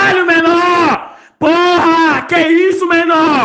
menor! Caralho, menor! Porra! Que isso, menor?